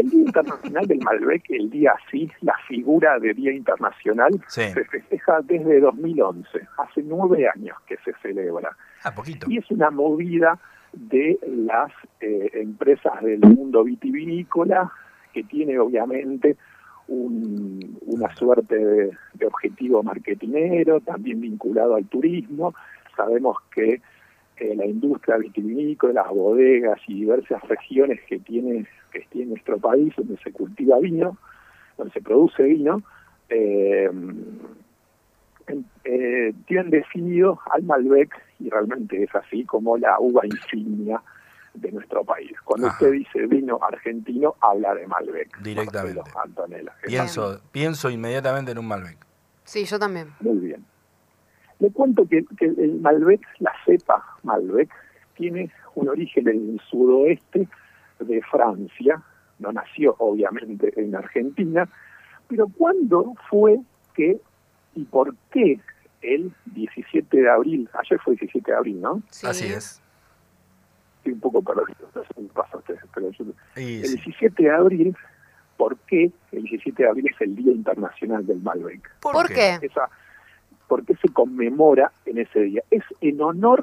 El Día Internacional del Malbec, el día así, la figura de Día Internacional, Sí. se festeja desde 2011, hace nueve años que se celebra. Ah, poquito. Y es una movida de las eh, empresas del mundo vitivinícola que tiene obviamente un- una suerte de, de objetivo marketinero, también vinculado al turismo. Sabemos que eh, la industria vitivinícola, las bodegas y diversas regiones que tiene, que tiene nuestro país, donde se cultiva vino, donde se produce vino, eh, eh, tienen definido al Malbec, y realmente es así, como la uva insignia de nuestro país. Cuando Ajá. usted dice vino argentino, habla de Malbec. Directamente. Antonella. Pienso, pienso inmediatamente en un Malbec. Sí, yo también. Muy bien. Le cuento que, que el Malbec, la cepa Malbec, tiene un origen en el sudoeste de Francia, no nació obviamente en Argentina, pero ¿cuándo fue que y por qué el 17 de abril, ayer fue el 17 de abril, ¿no? Sí. Así es. Estoy un poco perdido, no sé qué pasa a ustedes, pero yo- Y el sí. 17 de abril, ¿por qué el 17 de abril es el Día Internacional del Malbec? ¿Por qué? esa, ¿Por qué se conmemora en ese día? Es en honor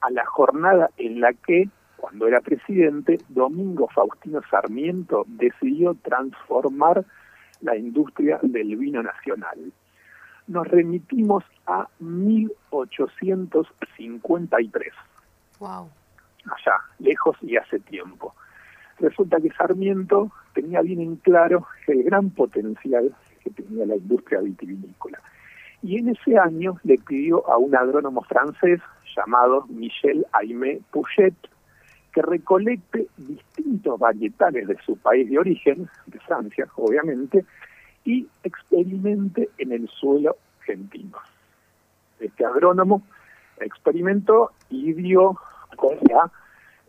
a la jornada en la que, cuando era presidente, Domingo Faustino Sarmiento decidió transformar la industria del vino nacional. Nos remitimos a 1853 Wow. allá, lejos y hace tiempo. Resulta que Sarmiento tenía bien en claro el gran potencial que tenía la industria vitivinícola. Y en ese año le pidió a un agrónomo francés llamado Michel Aimé Pouchet que recolecte distintos varietales de su país de origen, de Francia, obviamente, y experimente en el suelo argentino. Este agrónomo experimentó y dio con la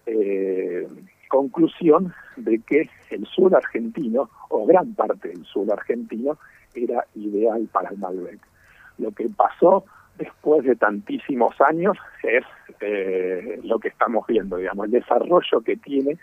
eh, conclusión de que el suelo argentino, o gran parte del suelo argentino, era ideal para el Malbec. Lo que pasó después de tantísimos años es eh, lo que estamos viendo, digamos, el desarrollo que tiene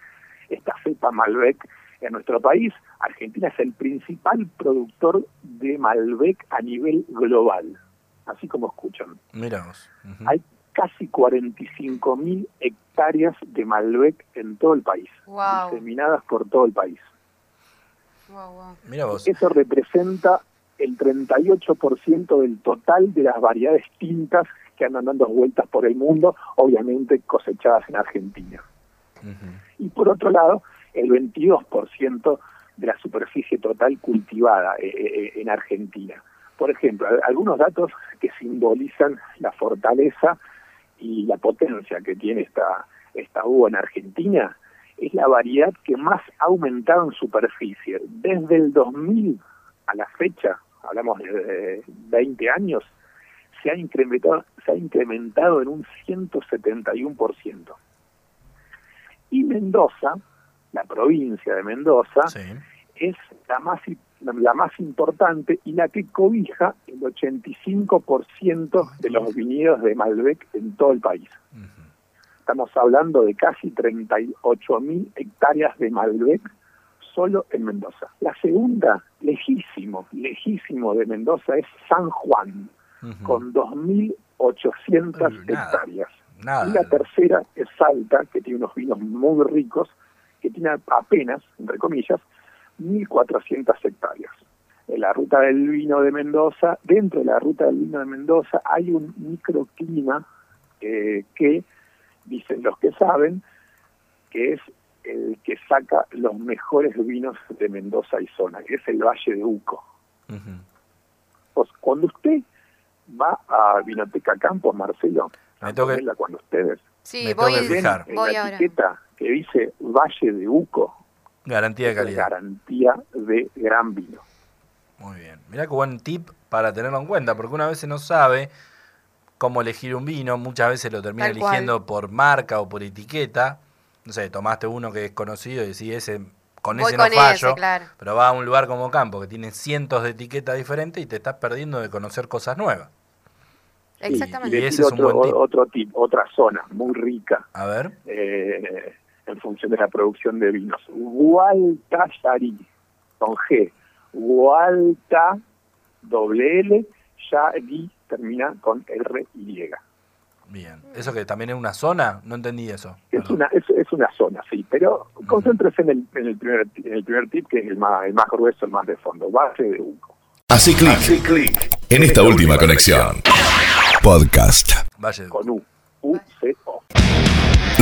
esta cepa Malbec en nuestro país. Argentina es el principal productor de Malbec a nivel global, así como escuchan. Mira vos. Ujú. Hay casi 45 mil hectáreas de Malbec en todo el país, Wow. diseminadas por todo el país. Wow, wow. Mira vos. Eso representa el 38% del total de las variedades tintas que andan dando vueltas por el mundo, obviamente cosechadas en Argentina. Y por otro lado, el 22% de la superficie total cultivada eh, eh, en Argentina. Por ejemplo, al- algunos datos que simbolizan la fortaleza y la potencia que tiene esta, esta uva en Argentina, es la variedad que más ha aumentado en superficie. Desde el 2000 a la fecha, hablamos de 20 años, se ha incrementado, se ha incrementado en un 171%. Y Mendoza, la provincia de Mendoza, Sí. es la más la más importante y la que cobija el 85% de los viñedos de Malbec en todo el país. Estamos hablando de casi 38 mil hectáreas de Malbec solo en Mendoza. La segunda, lejísimo, lejísimo de Mendoza es San Juan, Ujú. con 2.800 Uy, nada. hectáreas. Nada. Y la tercera es Salta, que tiene unos vinos muy ricos, que tiene apenas, entre comillas, 1.400 hectáreas. En la ruta del vino de Mendoza, dentro de la ruta del vino de Mendoza, hay un microclima eh, que, dicen los que saben, que es el que saca los mejores vinos de Mendoza y zona, que es el Valle de Uco. Pues cuando usted va a Vinoteca Campos, Marcelo, Me tengo que- Antonella, cuando ustedes Sí, Me voy, que fijar. en voy la ahora. etiqueta que dice Valle de Uco, Garantía de calidad. garantía de gran vino. Muy bien. Mirá qué buen tip para tenerlo en cuenta, porque una vez se no sabe cómo elegir un vino, muchas veces lo termina Tal cual. eligiendo por marca o por etiqueta. No sé, tomaste uno que es conocido y decís, ese, con Voy ese no fallo, ese, claro. pero va a un lugar como Campo, que tiene cientos de etiquetas diferentes y te estás perdiendo de conocer cosas nuevas. Exactamente. Y, y Y le ese es un otro, buen tip. otro tip, otra zona muy rica. A ver. Eh, en función de la producción de vinos. Gualtallarí, con G. Gualta, doble L, Yarí, termina con R y. Bien. ¿Eso que también es una zona? No entendí eso. Es una, es, es una zona, sí, pero concéntrese en el, en el, primer, en el primer tip, que es el más, el más grueso, el más de fondo, base de uno. Hace clic en esta última conexión. Podcast. Valle. Con U, U, C, O.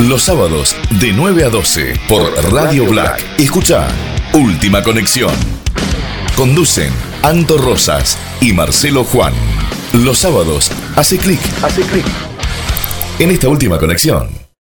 Los sábados de 9 a 12 por Radio Black. Escucha Última Conexión. Conducen Anto Rosas y Marcelo Juan. Los sábados hace clic, hace clic en esta última conexión.